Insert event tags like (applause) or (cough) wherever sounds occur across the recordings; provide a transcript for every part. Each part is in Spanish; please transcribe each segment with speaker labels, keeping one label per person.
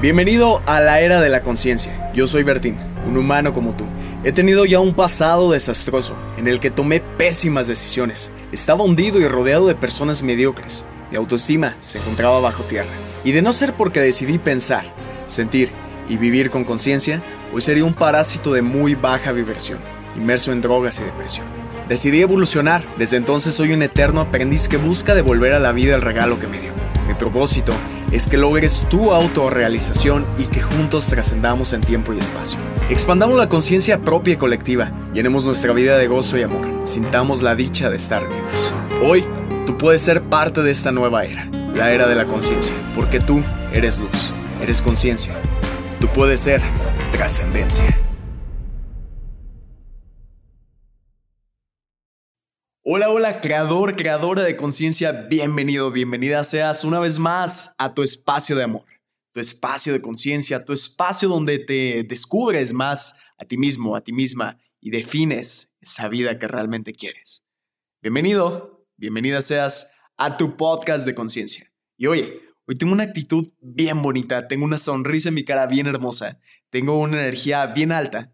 Speaker 1: Bienvenido a la era de la conciencia. Yo soy Bertín, un humano como tú. He tenido ya un pasado desastroso, en el que tomé pésimas decisiones. Estaba hundido y rodeado de personas mediocres. Mi autoestima se encontraba bajo tierra. Y de no ser porque decidí pensar, sentir y vivir con conciencia, hoy sería un parásito de muy baja vibración, inmerso en drogas y depresión. Decidí evolucionar. Desde entonces soy un eterno aprendiz que busca devolver a la vida el regalo que me dio. Mi propósito es que logres tu autorrealización y que juntos trascendamos en tiempo y espacio. Expandamos la conciencia propia y colectiva, llenemos nuestra vida de gozo y amor, sintamos la dicha de estar vivos. Hoy, tú puedes ser parte de esta nueva era, la era de la conciencia, porque tú eres luz, eres conciencia. Tú puedes ser trascendencia. Hola, hola, creador, creadora de conciencia, bienvenido, bienvenida seas una vez más a tu espacio de amor, tu espacio de conciencia, tu espacio donde te descubres más a ti mismo, a ti misma y defines esa vida que realmente quieres. Bienvenido, bienvenida seas a tu podcast de conciencia. Y oye, hoy tengo una actitud bien bonita, tengo una sonrisa en mi cara bien hermosa, tengo una energía bien alta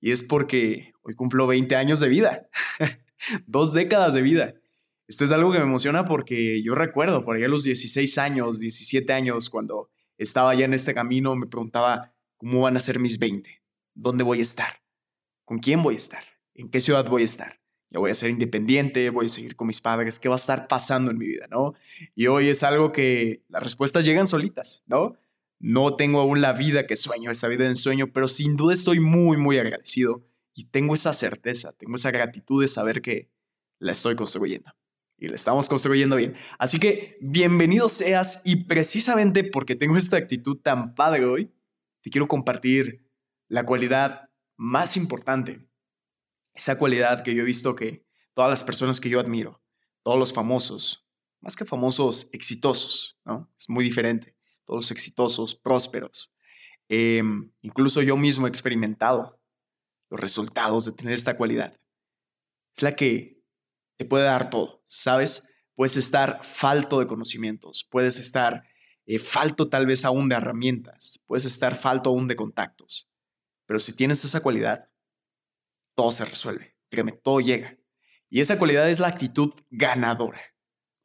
Speaker 1: y es porque hoy cumplo 20 años de vida. (laughs) (laughs) Dos décadas de vida. Esto es algo que me emociona porque yo recuerdo por ahí a los 16 años, 17 años, cuando estaba ya en este camino, me preguntaba cómo van a ser mis 20, dónde voy a estar, con quién voy a estar, en qué ciudad voy a estar. Ya voy a ser independiente, voy a seguir con mis padres, ¿qué va a estar pasando en mi vida, no? Y hoy es algo que las respuestas llegan solitas, ¿no? No tengo aún la vida que sueño, esa vida en sueño, pero sin duda estoy muy, muy agradecido y tengo esa certeza, tengo esa gratitud de saber que la estoy construyendo. Y la estamos construyendo bien. Así que bienvenido seas y precisamente porque tengo esta actitud tan padre hoy, te quiero compartir la cualidad más importante. Esa cualidad que yo he visto que todas las personas que yo admiro, todos los famosos, más que famosos, exitosos, ¿no? Es muy diferente. Todos los exitosos, prósperos. Em, incluso yo mismo he experimentado los resultados de tener esta cualidad. Es la que te puede dar todo, ¿sabes? Puedes estar falto de conocimientos, puedes estar eh, falto tal vez aún de herramientas, puedes estar falto aún de contactos. Pero si tienes esa cualidad, todo se resuelve. Créeme, todo llega. Y esa cualidad es la actitud ganadora.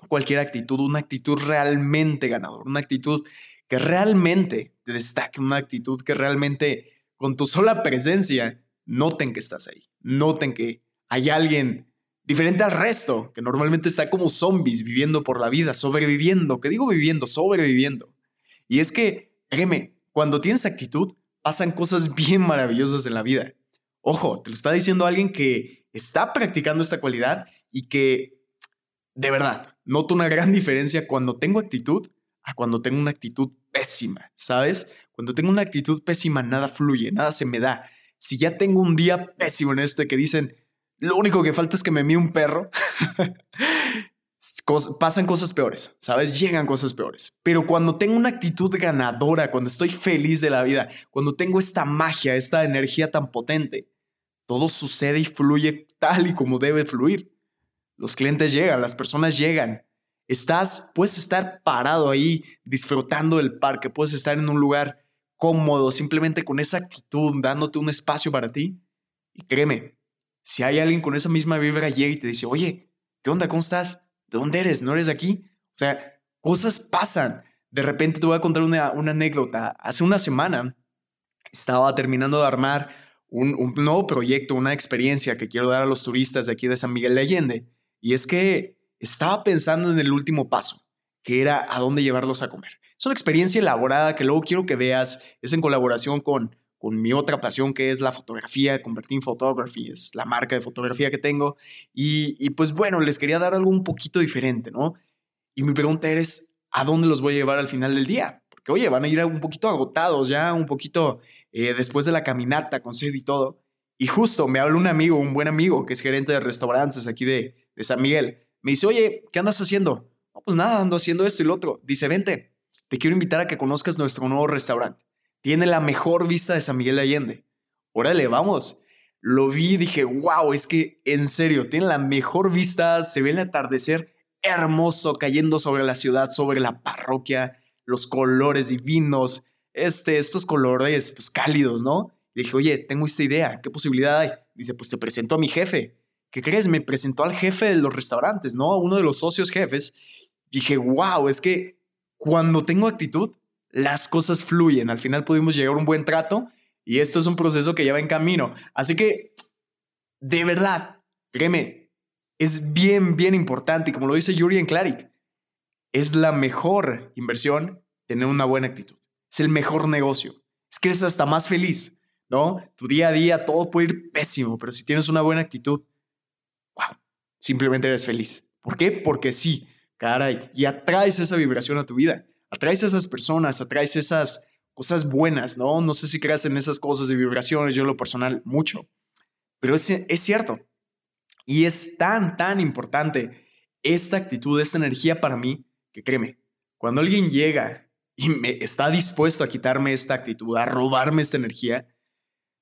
Speaker 1: No cualquier actitud, una actitud realmente ganadora, una actitud que realmente te destaque, una actitud que realmente con tu sola presencia noten que estás ahí, noten que hay alguien diferente al resto, que normalmente está como zombies viviendo por la vida, sobreviviendo, que digo viviendo, sobreviviendo. Y es que, créeme, cuando tienes actitud, pasan cosas (laughs) bien maravillosas en la vida. Ojo, te lo está diciendo alguien que está practicando esta cualidad y que, de verdad, noto una gran (laughs) diferencia cuando tengo actitud a cuando tengo una actitud pésima, ¿sabes? Cuando tengo una actitud pésima, nada fluye, nada se me da si ya tengo un día pésimo en este que dicen, lo único que falta es que me mí un perro, (laughs) pasan cosas peores, ¿sabes? Llegan cosas peores. Pero cuando tengo una actitud ganadora, cuando estoy feliz de la vida, cuando tengo esta magia, esta energía tan potente, todo sucede y fluye tal y como debe fluir. Los clientes llegan, las personas llegan. Estás, puedes estar parado ahí disfrutando del parque, puedes estar en un lugar cómodo, simplemente con esa actitud, dándote un espacio para ti. Y créeme, si hay alguien con esa misma vibra llega y te dice, oye, ¿qué onda? ¿Cómo estás? ¿De dónde eres? ¿No eres de aquí? O sea, cosas pasan. De repente te voy a contar una, anécdota. Hace una semana estaba terminando de armar un, un, nuevo proyecto, una experiencia que quiero dar a los turistas de aquí de San Miguel de Allende. Y es que estaba pensando en el último paso, que era a dónde llevarlos a comer. Es una experiencia elaborada que luego quiero que veas. Es en colaboración con, con mi otra pasión que es la fotografía, Convertin Photography, es la marca de fotografía que tengo. Y, pues bueno, les quería dar algo un poquito diferente, ¿no? Y mi pregunta es, ¿a dónde los voy a llevar al final del día? Porque, oye, van a ir un poquito agotados ya, un poquito eh, después de la caminata con sed y todo. Y justo me habla un amigo, un buen amigo, que es gerente de restaurantes aquí de, de San Miguel. Me dice, oye, ¿qué andas haciendo? No, pues nada, ando haciendo esto y lo otro. Dice, vente, te quiero invitar a que conozcas nuestro nuevo restaurante. Tiene la mejor vista de San Miguel de Allende. Órale, vamos. Lo vi y dije, wow, es que en serio, tiene la mejor vista, se ve el atardecer hermoso cayendo sobre la ciudad, sobre la parroquia, los colores divinos. este, estos colores pues cálidos, ¿no? Le dije, oye, tengo esta idea, ¿qué posibilidad hay? Dice, pues te presento a mi jefe. ¿Qué crees? Me presentó al jefe de los restaurantes, ¿no? A uno de los socios jefes. Dije, wow, es que cuando tengo actitud, las cosas fluyen. Al final pudimos llegar a un buen trato y esto es un proceso que ya va en camino. Así que, de verdad, créeme, es bien, bien importante. Y como lo dice Yuri en Claric, es la mejor inversión tener una buena actitud. Es el mejor negocio. Es que eres hasta más feliz, ¿no? Tu día a día todo puede ir pésimo, pero si tienes una buena actitud, wow, simplemente eres feliz. ¿Por qué? Porque sí, caray, y atraes esa vibración a tu vida. Atraes a esas personas, atraes esas cosas buenas, ¿no? No sé si creas en esas cosas de vibraciones, yo lo personal mucho, pero es, es cierto. Y es tan, tan importante esta actitud, esta energía para mí, que créeme, cuando alguien llega y me está dispuesto a quitarme esta actitud, a robarme esta energía,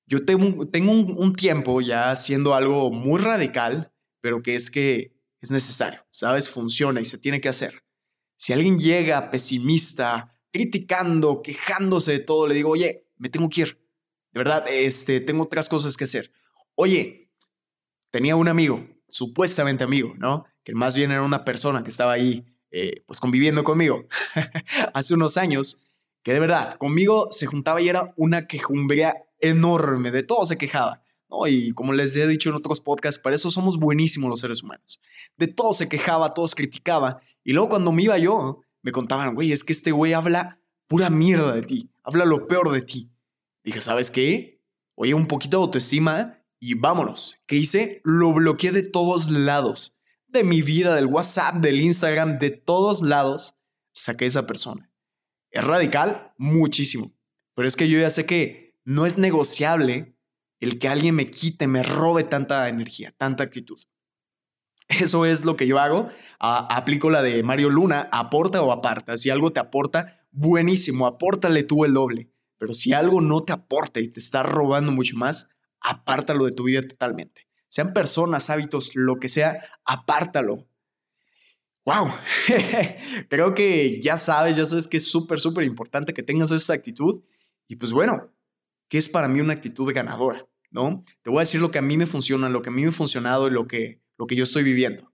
Speaker 1: yo tengo, tengo un, un tiempo ya haciendo algo muy radical, pero que es que es necesario, ¿sabes? Funciona y se tiene que hacer. Si alguien llega pesimista, criticando, quejándose de todo, le digo, oye, me tengo que ir. De verdad, este, tengo otras cosas que hacer. Oye, tenía un amigo, supuestamente amigo, ¿no? Que más bien era una persona que estaba ahí, eh, pues conviviendo conmigo (laughs) hace unos años, que de verdad, conmigo se juntaba y era una quejumbría enorme, de todo se quejaba. ¿No? Y como les he dicho en otros podcasts, para eso somos buenísimos los seres humanos. De todo se quejaba, todos criticaba. Y luego cuando me iba yo, me contaban, güey, es que este güey habla pura mierda de ti, habla lo peor de ti. Dije, ¿sabes qué? Oye, un poquito de autoestima y vámonos. ¿Qué hice? Lo bloqueé de todos lados. De mi vida, del WhatsApp, del Instagram, de todos lados, saqué a esa persona. ¿Es radical? Muchísimo. Pero es que yo ya sé que no es negociable el que alguien me quite, me robe tanta energía, tanta actitud. Eso es lo que yo hago. aplico la de Mario Luna, aporta o aparta. Si algo te aporta, buenísimo, apórtale tú el doble. Pero si algo no te aporta y te está robando mucho más, apártalo de tu vida totalmente. Sean personas, hábitos, lo que sea, apártalo. ¡Wow! (laughs) Creo que ya sabes, ya sabes que es súper, súper importante que tengas esa actitud. Y pues bueno, ¿qué es para mí una actitud ganadora? ¿No? Te voy a decir lo que a mí me funciona, lo que a mí me ha funcionado y lo que lo que yo estoy viviendo.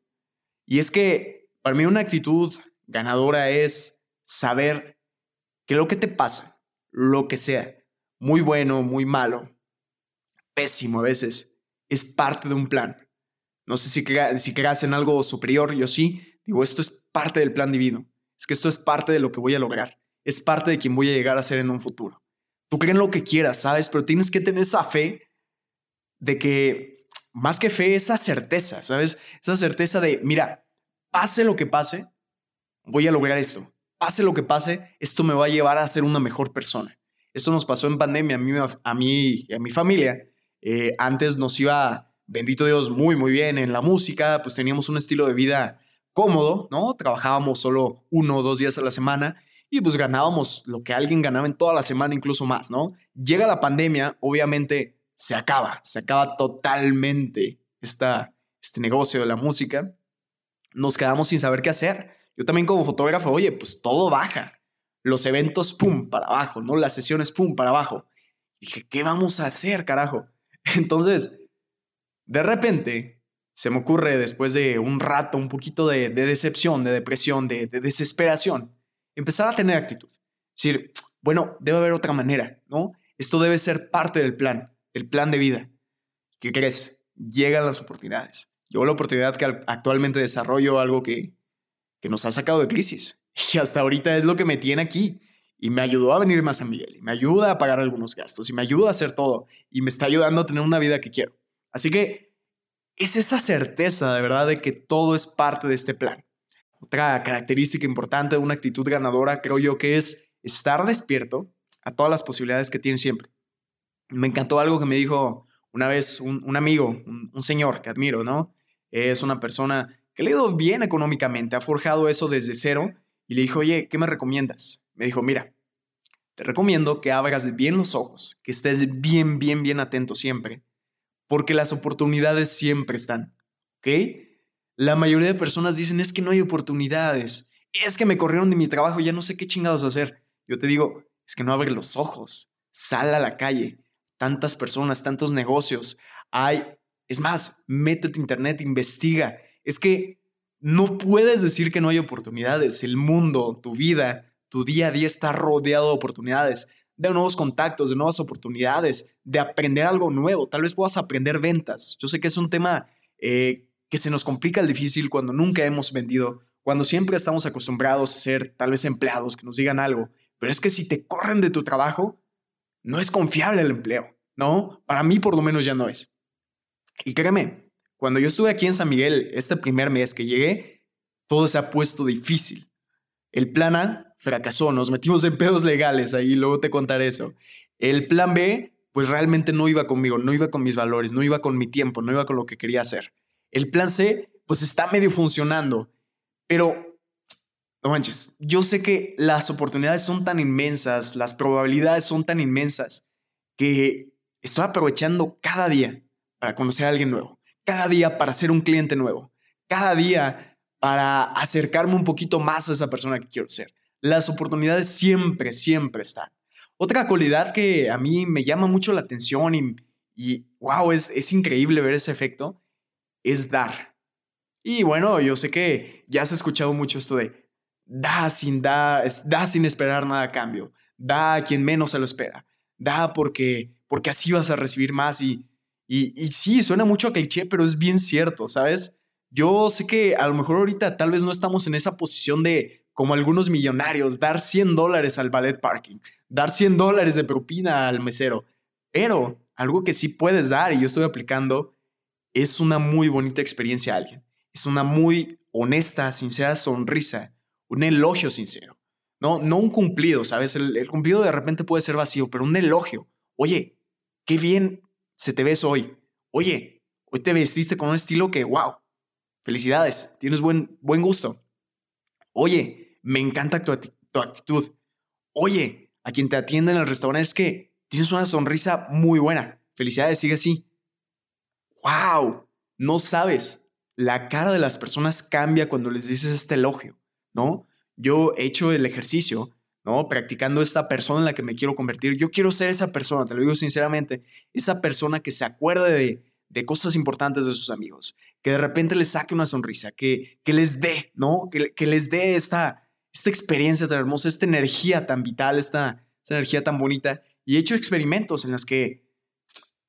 Speaker 1: Y es que para mí una actitud ganadora es saber que lo que te pasa, lo que sea, muy bueno, muy malo, pésimo a veces, es parte de un plan. No sé si, si creas en algo superior, yo sí. Digo, esto es parte del plan divino. Es que esto es parte de lo que voy a lograr. Es parte de quien voy a llegar a ser en un futuro. Tú crees lo que quieras, ¿sabes? Pero tienes que tener esa fe de que más que fe, esa certeza, ¿sabes? Esa certeza de, mira, pase lo que pase, voy a lograr esto. Pase lo que pase, esto me va a llevar a ser una mejor persona. Esto nos pasó en pandemia a mí, a mí y a mi familia. Eh, antes nos iba, bendito Dios, muy, muy bien en la música, pues teníamos un estilo de vida cómodo, ¿no? Trabajábamos solo uno o dos días a la semana y pues ganábamos lo que alguien ganaba en toda la semana, incluso más, ¿no? Llega la pandemia, obviamente se acaba, se acaba totalmente esta, este negocio de la música. Nos quedamos sin saber qué hacer. Yo también como fotógrafo, oye, pues todo baja. Los eventos, pum, para abajo, ¿no? Las sesiones, pum, para abajo. dije, ¿qué vamos a hacer, carajo? (laughs) Entonces, de repente, se me ocurre después de un rato, un poquito de, decepción, de depresión, de, de, desesperación, empezar a tener actitud. Decir, bueno, debe haber otra manera, ¿no? Esto debe ser parte del plan el plan de vida. ¿Qué crees? Llegan las oportunidades. Llegó la oportunidad que actualmente desarrollo algo que, que nos ha sacado de crisis. (laughs) Y hasta ahorita es lo que me tiene aquí. Y me ayudó a venir más a Miguel. Y me ayuda a pagar algunos gastos. Y me ayuda a hacer todo. Y me está ayudando a tener una vida que quiero. Así que es esa certeza de verdad de que todo es parte de este plan. Otra característica importante de una actitud ganadora creo yo que es estar despierto a todas las posibilidades que tiene siempre me encantó algo que me dijo una vez un, amigo, un, señor que admiro, ¿no? Es una persona que le ha ido bien económicamente, ha forjado eso desde cero y le dijo, oye, ¿qué me recomiendas? Me dijo, mira, te recomiendo que abras bien los ojos, que estés bien, bien, bien atento siempre, porque las oportunidades siempre están, ¿ok? La mayoría de personas dicen, es que no hay oportunidades, es que me corrieron de mi trabajo, ya no sé qué chingados hacer. Yo te digo, es que no abre los ojos. Sal a la calle. Tantas personas, tantos negocios. Hay, es más, métete a internet, investiga. Es que no puedes decir que no hay oportunidades. El mundo, tu vida, tu día a día está rodeado de oportunidades, de nuevos contactos, de nuevas oportunidades, de aprender algo nuevo. Tal vez puedas aprender ventas. Yo sé que es un tema eh, que se nos complica el difícil cuando nunca hemos vendido, cuando siempre estamos acostumbrados a ser tal vez empleados que nos digan algo. Pero es que si te corren de tu trabajo, no es confiable el empleo, ¿no? Para mí por lo menos ya no es. Y créeme, cuando yo estuve aquí en San Miguel este primer mes que llegué, todo se ha puesto difícil. El plan A fracasó, nos metimos en pedos legales ahí, luego te contaré eso. El plan B, pues realmente no iba conmigo, no iba con mis valores, no iba con mi tiempo, no iba con lo que quería hacer. El plan C, pues está medio funcionando, pero no manches, yo sé que las oportunidades son tan inmensas, las probabilidades son tan inmensas, que estoy aprovechando cada día para conocer a alguien nuevo cada día para ser un cliente nuevo, cada día para acercarme un poquito más a esa persona que quiero ser. Las oportunidades siempre, siempre están. Otra cualidad que a mí me llama mucho la atención y, y wow, es, es increíble ver ese efecto, es dar. Y bueno, yo sé que ya has escuchado mucho esto de da sin dar, da sin esperar nada a cambio, da a quien menos se lo espera, da porque, porque así vas a recibir más y, y, sí, suena mucho a cliché, pero es bien cierto, ¿sabes? Yo sé que a lo mejor ahorita tal vez no estamos en esa posición de, como algunos millonarios, dar 100 dólares al ballet parking, dar 100 dólares de propina al mesero, pero algo que sí puedes dar y yo estoy aplicando es una muy bonita experiencia a alguien. Es una muy honesta, sincera sonrisa, un elogio sincero. No, no un cumplido, ¿sabes? El, cumplido de repente puede ser vacío, pero un elogio. Oye, qué bien se te ves hoy. Oye, hoy te vestiste con un estilo que, wow, felicidades, tienes buen, buen gusto. Oye, me encanta tu, tu actitud. Oye, a quien te atiende en el restaurante es que tienes una sonrisa muy buena. Felicidades, sigue así. Wow, no sabes. La cara de las personas cambia cuando les dices este elogio, ¿no? Yo he hecho el ejercicio ¿no? Practicando esta persona en la que me quiero convertir. Yo quiero ser esa persona, te lo digo sinceramente, esa persona que se acuerde de, de cosas importantes de sus amigos, que de repente les saque una sonrisa, que, que les dé, ¿no? Que, que les dé esta, esta experiencia tan hermosa, esta energía tan vital, esta, esta energía tan bonita. Y he hecho experimentos en los que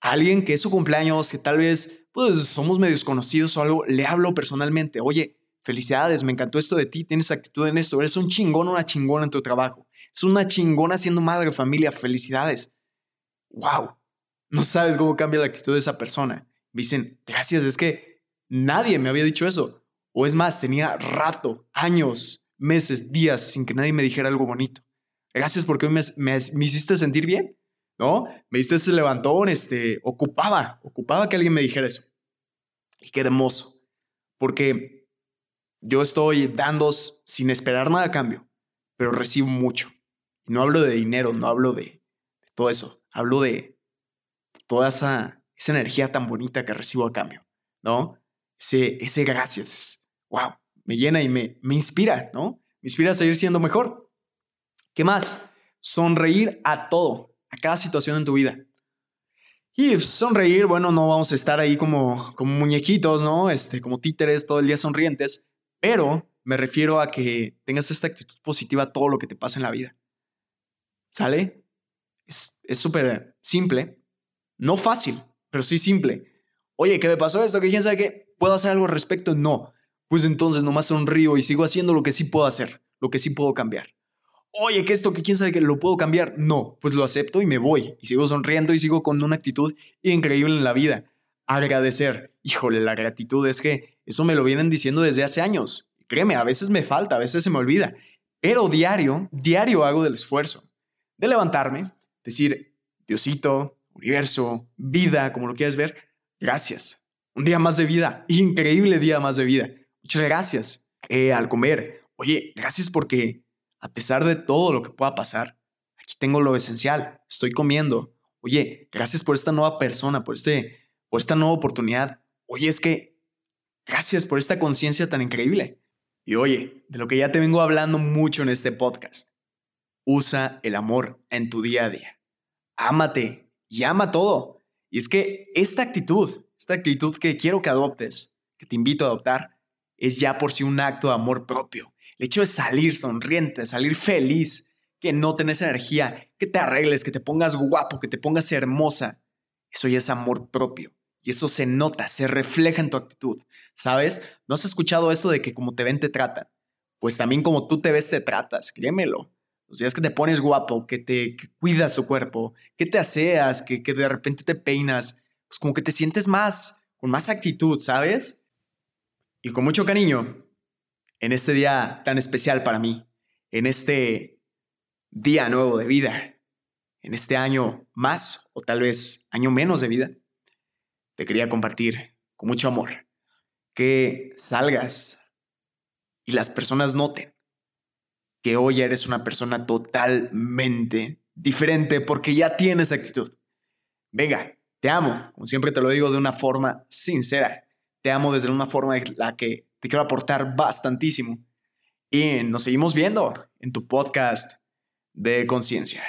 Speaker 1: alguien que es su cumpleaños, que tal vez pues, somos medios conocidos o algo, le hablo personalmente, oye, felicidades, me encantó esto de ti, tienes actitud en esto, eres un chingón una chingona en tu trabajo, es una chingona siendo madre familia, felicidades. ¡Wow! No sabes cómo cambia la actitud de esa persona. Me dicen, gracias, es que nadie me había dicho eso. O es más, tenía rato, años, meses, días sin que nadie me dijera algo bonito. Gracias porque me hiciste sentir bien, ¿no? Me diste ese levantón, este, ocupaba, ocupaba que alguien me dijera eso. Y qué hermoso, porque yo estoy dando sin esperar nada a cambio, pero recibo mucho. No hablo de dinero, no hablo de, todo eso, hablo de toda esa, esa energía tan bonita que recibo a cambio, ¿no? Ese, ese gracias, wow, me llena y me, me inspira, ¿no? Me inspira a seguir siendo mejor. ¿Qué más? Sonreír a todo, a cada situación en tu vida. Y sonreír, bueno, no vamos a estar ahí como, como muñequitos, ¿no? Este, como títeres todo el día sonrientes, pero me refiero a que tengas esta actitud positiva a todo lo que te pasa en la vida. ¿Sale? Es súper simple. No fácil, pero sí simple. Oye, ¿qué me pasó esto? ¿Que quién sabe qué? ¿Puedo hacer algo al respecto? No. Pues entonces nomás sonrío y sigo haciendo lo que sí puedo hacer, lo que sí puedo cambiar. Oye, ¿qué esto? ¿Que quién sabe que lo puedo cambiar? No, pues lo acepto y me voy. Y sigo sonriendo y sigo con una actitud increíble en la vida. Agradecer. Híjole, la gratitud es que eso me lo vienen diciendo desde hace años. Créeme, a veces me falta, a veces se me olvida. Pero diario, diario hago del esfuerzo de levantarme, decir, Diosito, universo, vida, como lo quieras ver, gracias. Un día más de vida, increíble día más de vida. Muchas gracias. Eh, al comer, oye, gracias porque a pesar de todo lo que pueda pasar, aquí tengo lo esencial, estoy comiendo. Oye, gracias por esta nueva persona, por, este, por esta nueva oportunidad. Oye, es que Gracias por esta conciencia tan increíble. Y oye, de lo que ya te vengo hablando mucho en este podcast. usa el amor en tu día a día. Ámate y ama todo. Y es que esta actitud, esta actitud que quiero que adoptes, que te invito a adoptar, es ya por sí un acto de amor propio. El hecho de salir sonriente, salir feliz, que no tenés energía, que te arregles, que te pongas guapo, que te pongas hermosa, eso ya es amor propio. Y eso se nota, se refleja en tu actitud. ¿Sabes? ¿No has escuchado esto de que como te ven te tratan? Pues también como tú te ves te tratas, créemelo. Los días que te pones guapo, que te cuidas tu cuerpo, que te aseas, que, que de repente te peinas, pues como que te sientes más, con más actitud, ¿sabes? Y con mucho cariño, en este día tan especial para mí, en este día nuevo de vida, en este año más o tal vez año menos de vida, te quería compartir con mucho amor que salgas y las personas noten que hoy eres una persona totalmente diferente porque ya tienes actitud. Venga, te amo, como siempre te lo digo de una forma sincera. Te amo desde una forma en la que te quiero aportar bastantísimo. Y nos seguimos viendo en tu podcast de conciencia.